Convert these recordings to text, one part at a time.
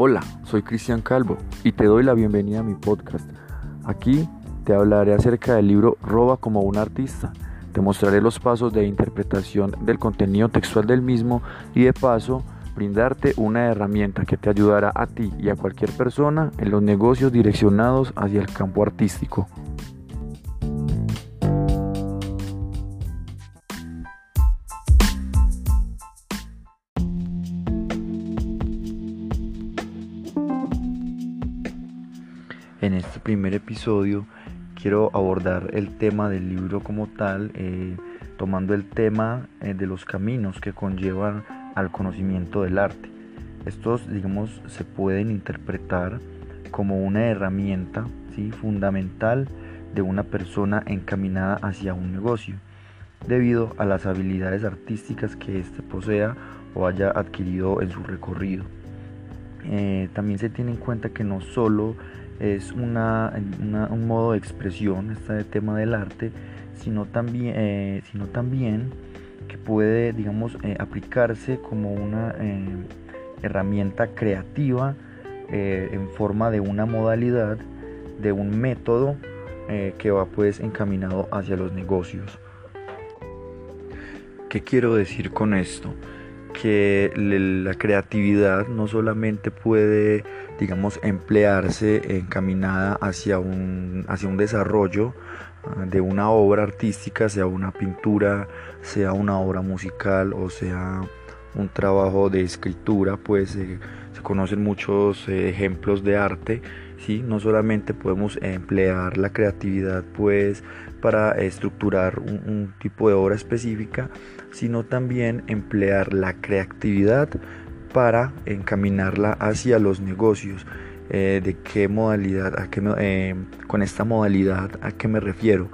Hola, soy Cristian Calvo y te doy la bienvenida a mi podcast. Aquí te hablaré acerca del libro Roba como un artista. Te mostraré los pasos de interpretación del contenido textual del mismo y de paso brindarte una herramienta que te ayudará a ti y a cualquier persona en los negocios direccionados hacia el campo artístico. En este primer episodio quiero abordar el tema del libro como tal, eh, tomando el tema eh, de los caminos que conllevan al conocimiento del arte. Estos, digamos, se pueden interpretar como una herramienta ¿sí? fundamental de una persona encaminada hacia un negocio, debido a las habilidades artísticas que éste posea o haya adquirido en su recorrido. Eh, también se tiene en cuenta que no solo es una, un modo de expresión este tema del arte, sino también, eh, sino también que puede, digamos, eh, aplicarse como una eh, herramienta creativa en forma de una modalidad, de un método que va pues encaminado hacia los negocios. ¿Qué quiero decir con esto? que la creatividad no solamente puede, digamos, emplearse encaminada hacia un, hacia un desarrollo ah, de una obra artística, sea una pintura, sea una obra musical o sea un trabajo de escritura, pues eh, se conocen muchos eh, ejemplos de arte, ¿sí? no solamente podemos emplear la creatividad pues para estructurar un, tipo de obra específica, sino también emplear la creatividad para encaminarla hacia los negocios. Eh, ¿De qué modalidad? A qué, eh, con esta modalidad, ¿a qué me refiero?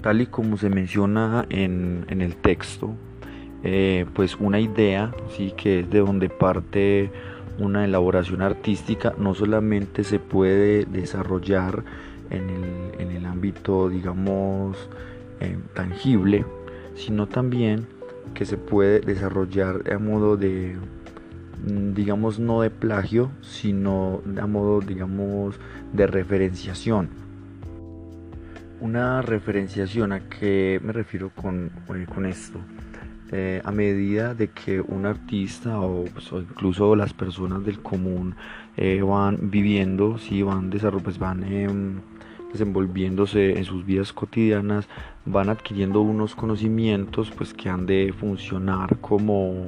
Tal y como se menciona en, el texto, eh, pues una idea, ¿sí? que es de donde parte una elaboración artística, no solamente se puede desarrollar en el, ámbito, digamos, tangible, sino también que se puede desarrollar a modo de, mm, digamos, no de plagio, sino a modo, digamos, de referenciación. Una referenciación a qué me refiero con, eh, con esto. Eh, a medida de que un artista o, pues, incluso las personas del común van viviendo, si van desarrollando, pues van em, desenvolviéndose en sus vidas cotidianas, van adquiriendo unos conocimientos pues que han de funcionar como,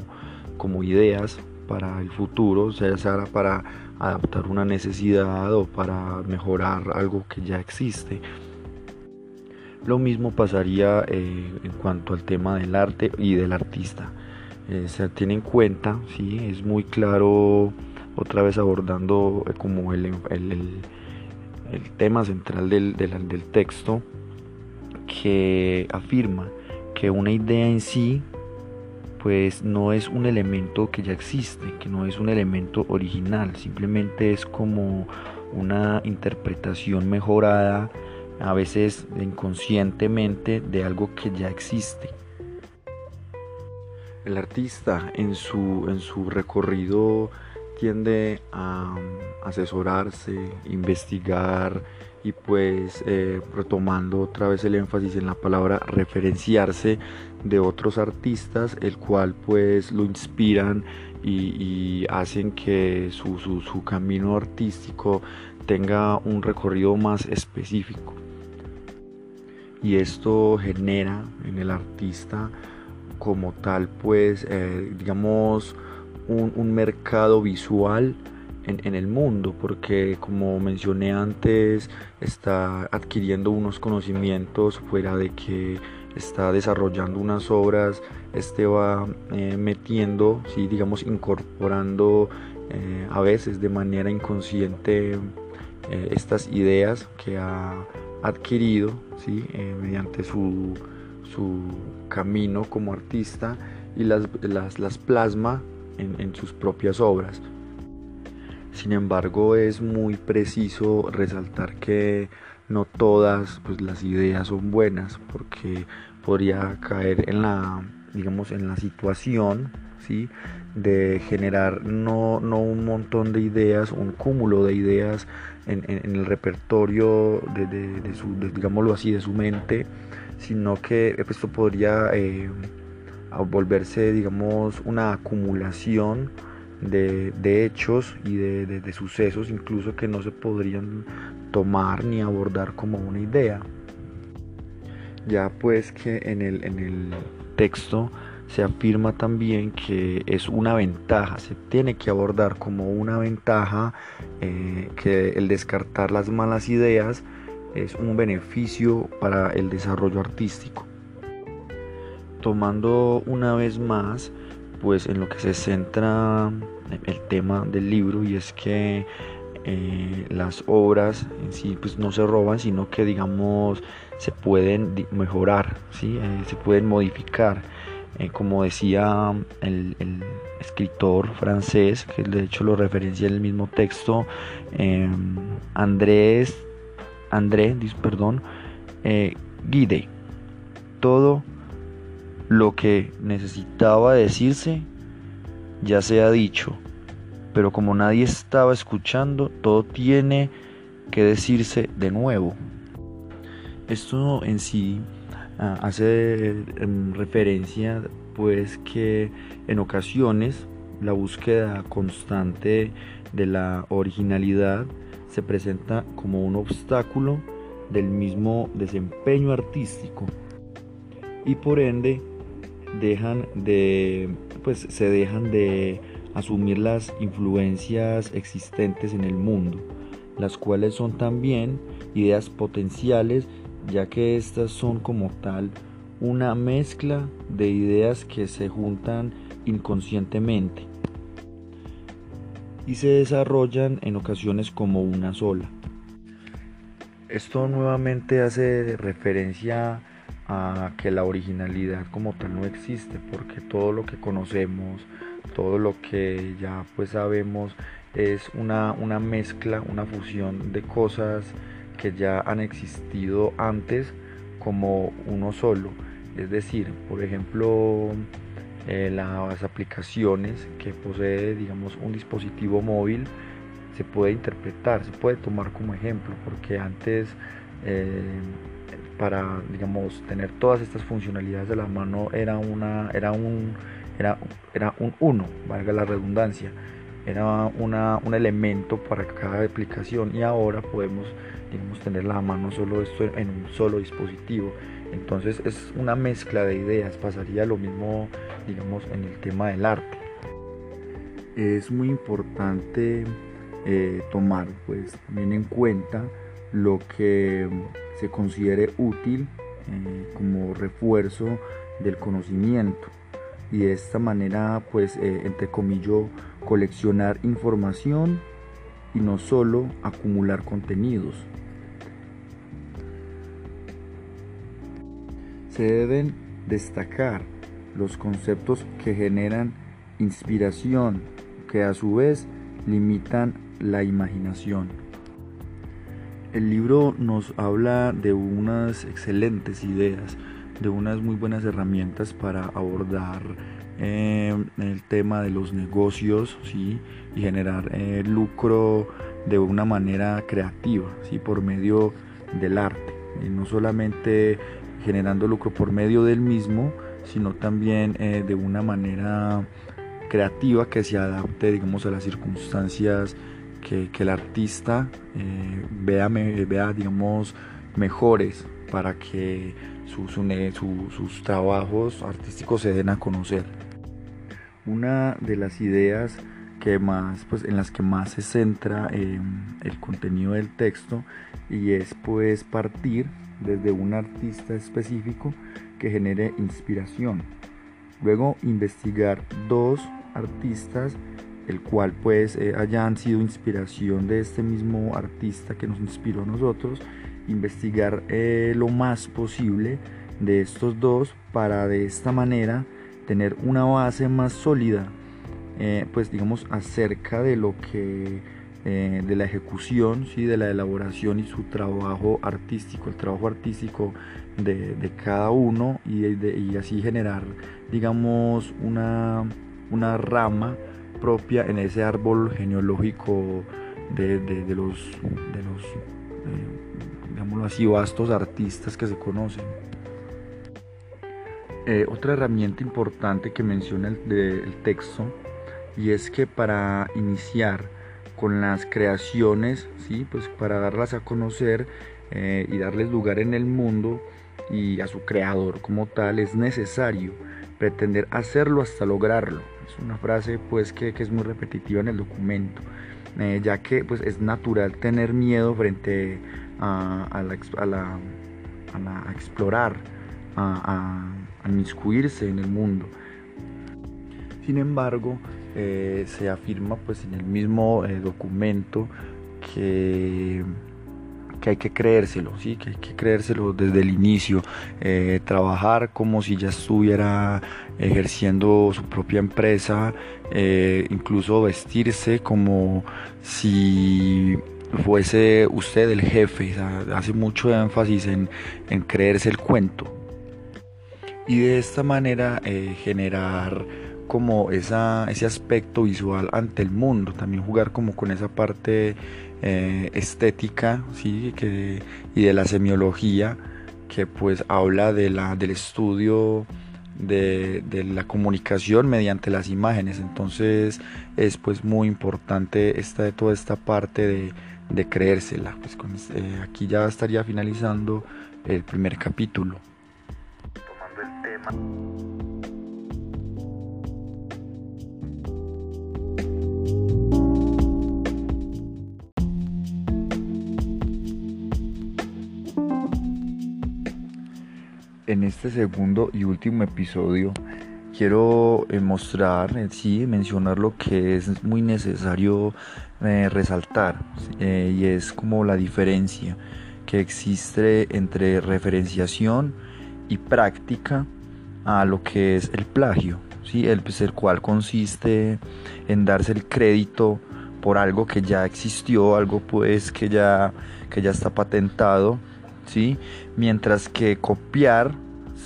como ideas para el futuro, sea para adaptar una necesidad o para mejorar algo que ya existe. Lo mismo pasaría eh, en cuanto al tema del arte y del artista. Eh, se tiene en cuenta, ¿sí? es muy claro, otra vez abordando eh, como el, tema central del, del, texto que afirma que una idea en sí pues no es un elemento que ya existe, que no es un elemento original, simplemente es como una interpretación mejorada, a veces inconscientemente, de algo que ya existe. El artista en su, en su recorrido tiende a um, asesorarse, investigar y pues eh, retomando otra vez el énfasis en la palabra referenciarse de otros artistas, el cual pues lo inspiran y, hacen que su, su camino artístico tenga un recorrido más específico. Y esto genera en el artista como tal pues eh, digamos un, mercado visual en, el mundo, porque como mencioné antes, está adquiriendo unos conocimientos fuera de que está desarrollando unas obras, este va eh, metiendo, ¿sí? digamos, incorporando eh, a veces de manera inconsciente eh, estas ideas que ha adquirido ¿sí? mediante su, su, camino como artista y las, las, las plasma en, sus propias obras. Sin embargo, es muy preciso resaltar que no todas pues, las ideas son buenas, porque podría caer en la, digamos, en la situación ¿sí? de generar no, no, un montón de ideas, un cúmulo de ideas en, en, el repertorio de, de, su, digámoslo así, de su mente, sino que esto podría eh, volverse, digamos, una acumulación de, hechos y de, de, sucesos, incluso que no se podrían tomar ni abordar como una idea. Ya pues que en el, en el texto se afirma también que es una ventaja, se tiene que abordar como una ventaja eh, que el descartar las malas ideas es un beneficio para el desarrollo artístico. Tomando una vez más, pues en lo que se centra el tema del libro y es que eh, las obras en sí pues no se roban, sino que digamos se pueden mejorar, ¿sí? Eh, se pueden modificar eh, como decía el, escritor francés, que de hecho lo referencia en el mismo texto, em, Andrés, André, perdón, Guide, todo lo que necesitaba decirse ya se ha dicho, pero como nadie estaba escuchando, todo tiene que decirse de nuevo. Esto en sí Ah, hace em, referencia pues que en ocasiones la búsqueda constante de la originalidad se presenta como un obstáculo del mismo desempeño artístico y por ende dejan de pues se dejan de asumir las influencias existentes en el mundo las cuales son también ideas potenciales ya que estas son como tal una mezcla de ideas que se juntan inconscientemente y se desarrollan en ocasiones como una sola. Esto nuevamente hace referencia a que la originalidad como tal no existe, porque todo lo que conocemos, todo lo que ya pues sabemos es una, una mezcla, una fusión de cosas que ya han existido antes como uno solo. Es decir, por ejemplo, eh, las aplicaciones que posee, digamos, un dispositivo móvil se puede interpretar, se puede tomar como ejemplo, porque antes eh, para, digamos, tener todas estas funcionalidades de la mano era una, era un, era, era un uno, valga la redundancia, era una, un elemento para cada aplicación y ahora podemos digamos, tener la mano solo esto en un solo dispositivo. Entonces es una mezcla de ideas, pasaría lo mismo, digamos, en el tema del arte. Es muy importante eh, tomar pues también en cuenta lo que se considere útil eh, como refuerzo del conocimiento y de esta manera pues eh, entre comillas coleccionar información y no solo acumular contenidos. Se deben destacar los conceptos que generan inspiración, que a su vez limitan la imaginación. El libro nos habla de unas excelentes ideas, de unas muy buenas herramientas para abordar eh, el tema de los negocios ¿sí? y generar eh, lucro de una manera creativa ¿sí? por medio del arte. Y no solamente generando lucro por medio del mismo, sino también eh, de una manera creativa que se adapte digamos a las circunstancias que, el artista vea, vea digamos mejores para que sus trabajos artísticos se den a conocer una de las ideas que más, pues, en las que más se centra em, el contenido del texto y es pues partir desde un artista específico que genere inspiración. Luego investigar dos artistas el cual pues eh, hayan sido inspiración de este mismo artista que nos inspiró a nosotros, investigar eh, lo más posible de estos dos para de esta manera tener una base más sólida, eh, pues digamos acerca de lo que, eh, de la ejecución, ¿sí? de la elaboración y su trabajo artístico, el trabajo artístico de, cada uno y, y, así generar, digamos, una, una rama propia en ese árbol genealógico de, los, de los eh, digámoslo así, vastos artistas que se conocen. Eh, otra herramienta importante que menciona el, texto y es que para iniciar con las creaciones, ¿sí? pues para darlas a conocer eh, y darles lugar en el mundo y a su creador como tal, es necesario pretender hacerlo hasta lograrlo. Es una frase pues que, es muy repetitiva en el documento, eh, ya que pues es natural tener miedo frente a, a, la, a, explorar, a, a inmiscuirse en el mundo. Sin embargo, eh, se afirma pues en el mismo eh, documento que, que, hay que creérselo, ¿sí? que hay que creérselo desde el inicio, eh, trabajar como si ya estuviera ejerciendo su propia empresa, incluso vestirse como si fuese usted el jefe, hace mucho énfasis en, en creerse el cuento y de esta manera eh, generar como esa, ese aspecto visual ante el mundo, también jugar como con esa parte eh, estética ¿sí? que, y de la semiología que pues habla de la, del estudio de, la comunicación mediante las imágenes. Entonces es pues muy importante esta, toda esta parte de, de creérsela. Pues eh, aquí ya estaría finalizando el primer capítulo en este segundo y último episodio quiero eh, mostrar, eh, sí, mencionar lo que es muy necesario eh, resaltar y es como la diferencia que existe entre referenciación y práctica a lo que es el plagio, ¿sí? el, pues, el cual consiste en darse el crédito por algo que ya existió, algo pues que ya, que ya está patentado, ¿sí? mientras que copiar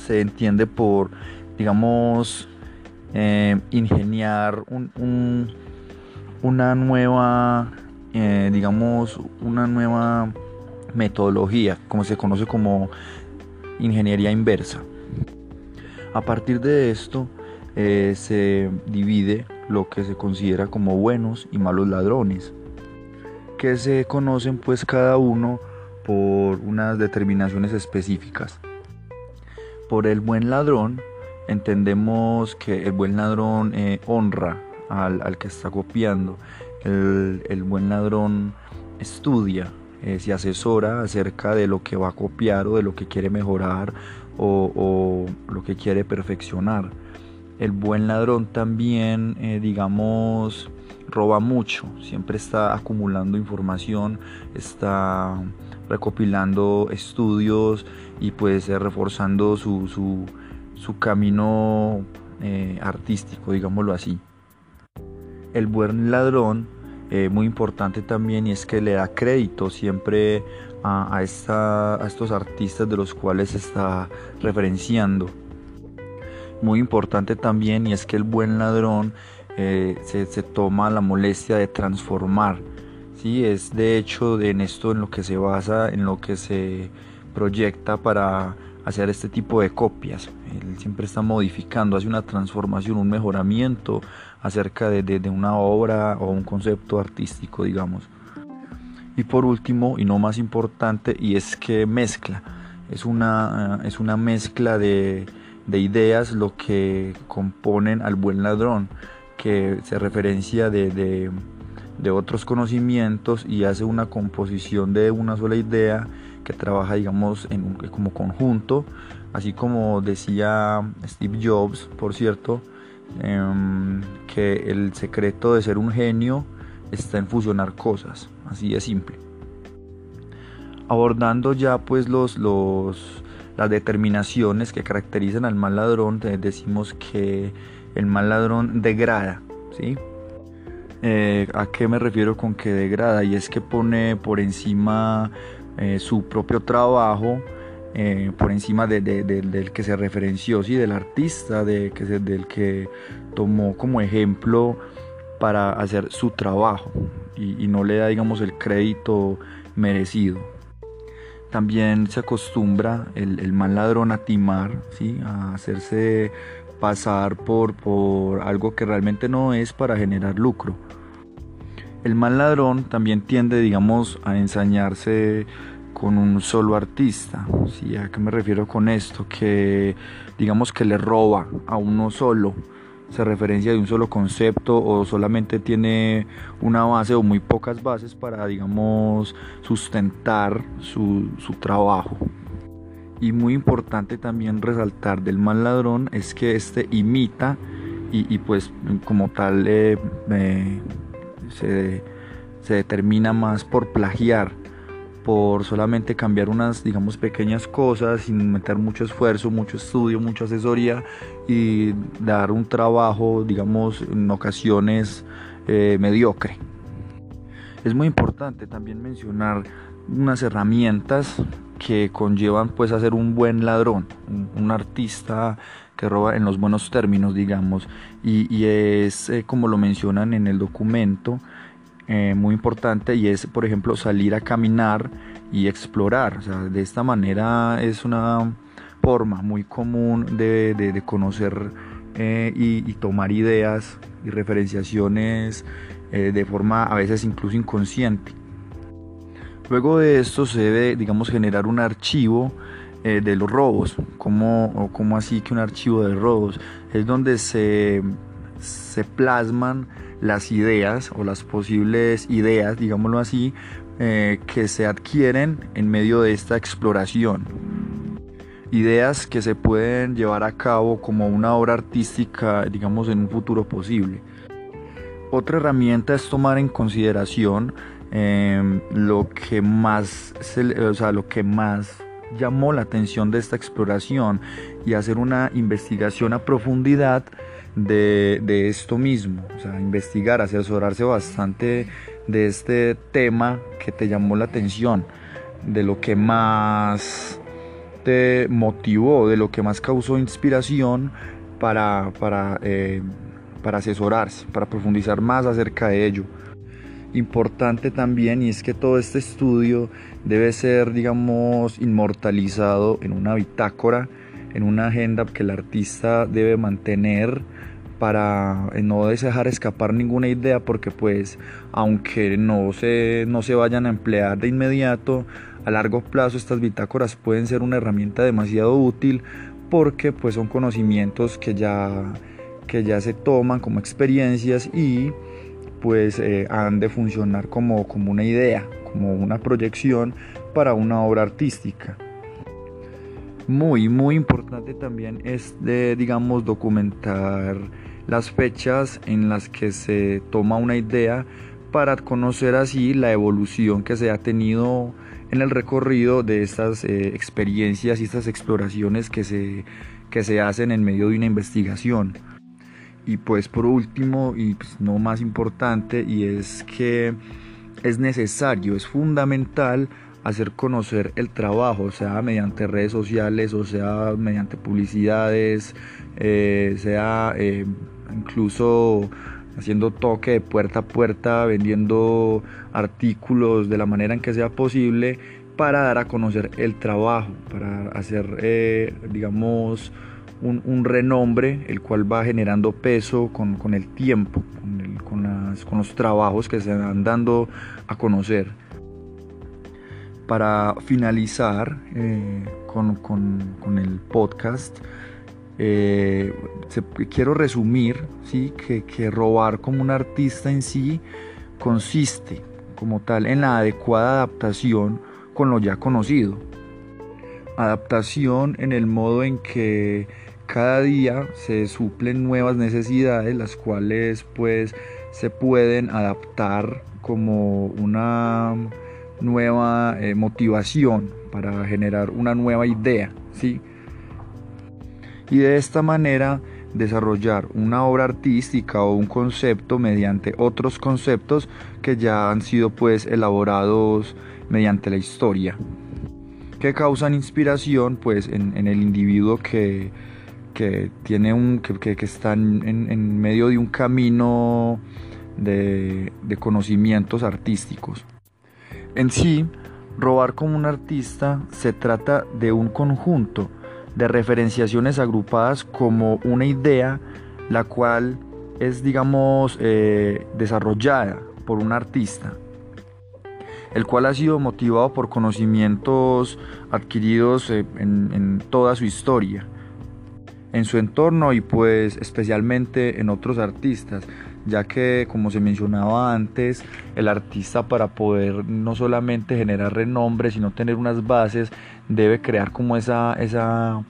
se entiende por, digamos, eh, ingeniar un, una nueva, eh, digamos, una nueva metodología, como se conoce como ingeniería inversa. A partir de esto eh, se divide lo que se considera como buenos y malos ladrones, que se conocen pues cada uno por unas determinaciones específicas. Por el buen ladrón entendemos que el buen ladrón eh, honra al, que está copiando, el, buen ladrón estudia, eh, se asesora acerca de lo que va a copiar o de lo que quiere mejorar o, lo que quiere perfeccionar. El buen ladrón también, eh, digamos, roba mucho, siempre está acumulando información, está recopilando estudios y puede ser reforzando su, su, camino eh, artístico, digámoslo así. El buen ladrón, eh, muy importante también, y es que le da crédito siempre a, estos artistas de los cuales se está referenciando. Muy importante también y es que el buen ladrón eh, se, toma la molestia de transformar. ¿Sí? Es de hecho en esto en lo que se basa, en lo que se proyecta para hacer este tipo de copias. Él siempre está modificando, hace una transformación, un mejoramiento acerca de una obra o un concepto artístico, digamos. Y por último, y no más importante, y es que mezcla. Es una, es una mezcla de, ideas lo que componen al buen ladrón, que se referencia de, otros conocimientos y hace una composición de una sola idea que trabaja, digamos, en como conjunto, así como decía Steve Jobs, por cierto, em, que el secreto de ser un genio está en fusionar cosas, así de simple. Abordando ya pues los, los, las determinaciones que caracterizan al mal ladrón, decimos que el mal ladrón degrada, ¿sí? Eh, ¿A qué me refiero con que degrada? Y es que pone por encima eh, su propio trabajo eh, por encima del que se referenció, ¿sí? del artista, de, que del que tomó como ejemplo para hacer su trabajo y, no le da digamos el crédito merecido. También se acostumbra el, mal ladrón a timar, ¿sí? a hacerse pasar por, por algo que realmente no es para generar lucro. El mal ladrón también tiende, digamos, a ensañarse con un solo artista. ¿sí? ¿A qué me refiero con esto? Que digamos que le roba a uno solo. Se referencia de un solo concepto o solamente tiene una base o muy pocas bases para, digamos, sustentar su, su trabajo. Y muy importante también resaltar del mal ladrón es que este imita y, pues como tal eh, se, se determina más por plagiar por solamente cambiar unas, digamos, pequeñas cosas sin meter mucho esfuerzo, mucho estudio, mucha asesoría y dar un trabajo, digamos, en ocasiones eh, mediocre. Es muy importante también mencionar unas herramientas que conllevan pues a ser un buen ladrón, un, artista que roba en los buenos términos, digamos, y, es eh, como lo mencionan en el documento, eh, muy importante y es, por ejemplo, salir a caminar y explorar. O sea, de esta manera es una forma muy común de, conocer eh, y, tomar ideas y referenciaciones de forma a veces incluso inconsciente. Luego de esto se debe, digamos, generar un archivo de los robos. ¿Cómo, ¿Cómo así que un archivo de robos? Es donde se, se plasman las ideas o las posibles ideas, digámoslo así, eh, que se adquieren en medio de esta exploración. Ideas que se pueden llevar a cabo como una obra artística, digamos, en un futuro posible. Otra herramienta es tomar en consideración em, lo que más, o sea, lo que más llamó la atención de esta exploración y hacer una investigación a profundidad de, esto mismo, o sea, investigar, asesorarse bastante de este tema que te llamó la atención, de lo que más te motivó, de lo que más causó inspiración para, para, eh, para asesorarse, para profundizar más acerca de ello. Importante también y es que todo este estudio debe ser, digamos, inmortalizado en una bitácora, en una agenda que el artista debe mantener para eh, no dejar escapar ninguna idea porque pues aunque no se, no se vayan a emplear de inmediato, a largo plazo estas bitácoras pueden ser una herramienta demasiado útil porque pues son conocimientos que ya, que ya se toman como experiencias y pues eh, han de funcionar como, como una idea, como una proyección para una obra artística muy muy importante también es de digamos documentar las fechas en las que se toma una idea para conocer así la evolución que se ha tenido en el recorrido de estas eh, experiencias y estas exploraciones que se, que se hacen en medio de una investigación. Y pues por último, y pues no más importante, y es que es necesario, es fundamental hacer conocer el trabajo, sea mediante redes sociales, o sea mediante publicidades, eh, sea eh, incluso haciendo toque de puerta a puerta, vendiendo artículos de la manera en que sea posible para dar a conocer el trabajo, para hacer, eh, digamos, un, renombre, el cual va generando peso con, el tiempo, con, los trabajos que se van dando a conocer. Para finalizar eh, con el podcast, eh, quiero resumir ¿sí? que, robar como un artista en sí consiste como tal en la adecuada adaptación con lo ya conocido. Adaptación en el modo en que cada día se suplen nuevas necesidades, las cuales pues se pueden adaptar como una nueva eh, motivación para generar una nueva idea, ¿sí? y de esta manera desarrollar una obra artística o un concepto mediante otros conceptos que ya han sido pues elaborados mediante la historia. que causan inspiración pues en, el individuo que, tiene un que, está en, medio de un camino de, de conocimientos artísticos. En sí, robar como un artista se trata de un conjunto de referenciaciones agrupadas como una idea la cual es digamos eh, desarrollada por un artista el cual ha sido motivado por conocimientos adquiridos eh, en, toda su historia, en su entorno y pues especialmente en otros artistas, ya que como se mencionaba antes, el artista para poder no solamente generar renombre, sino tener unas bases, debe crear como esa, esa,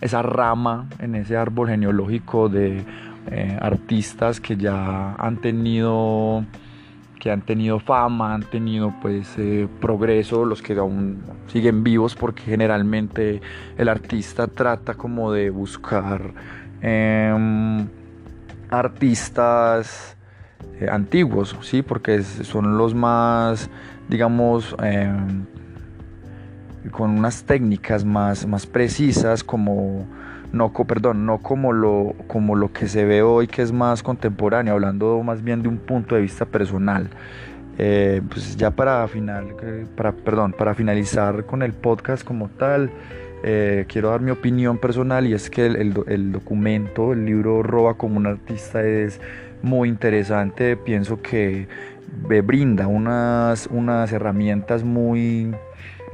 esa rama en ese árbol genealógico de eh, artistas que ya han tenido que han tenido fama, han tenido pues eh, progreso, los que aún siguen vivos porque generalmente el artista trata como de buscar em, artistas eh, antiguos, ¿sí? porque son los más, digamos, em, con unas técnicas más, más precisas como no, perdón, no como lo, como lo que se ve hoy que es más contemporáneo, hablando más bien de un punto de vista personal. Eh, pues ya para final, eh, para, perdón, para finalizar con el podcast como tal, eh, quiero dar mi opinión personal y es que el, documento, el libro Roba como un artista es muy interesante, pienso que brinda unas, unas herramientas muy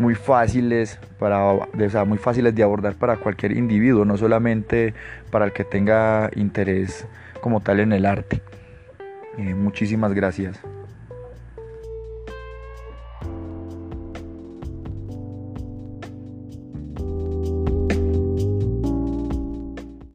muy fáciles para muy fáciles de abordar para cualquier individuo, no solamente para el que tenga interés como tal en el arte. Eh, muchísimas gracias.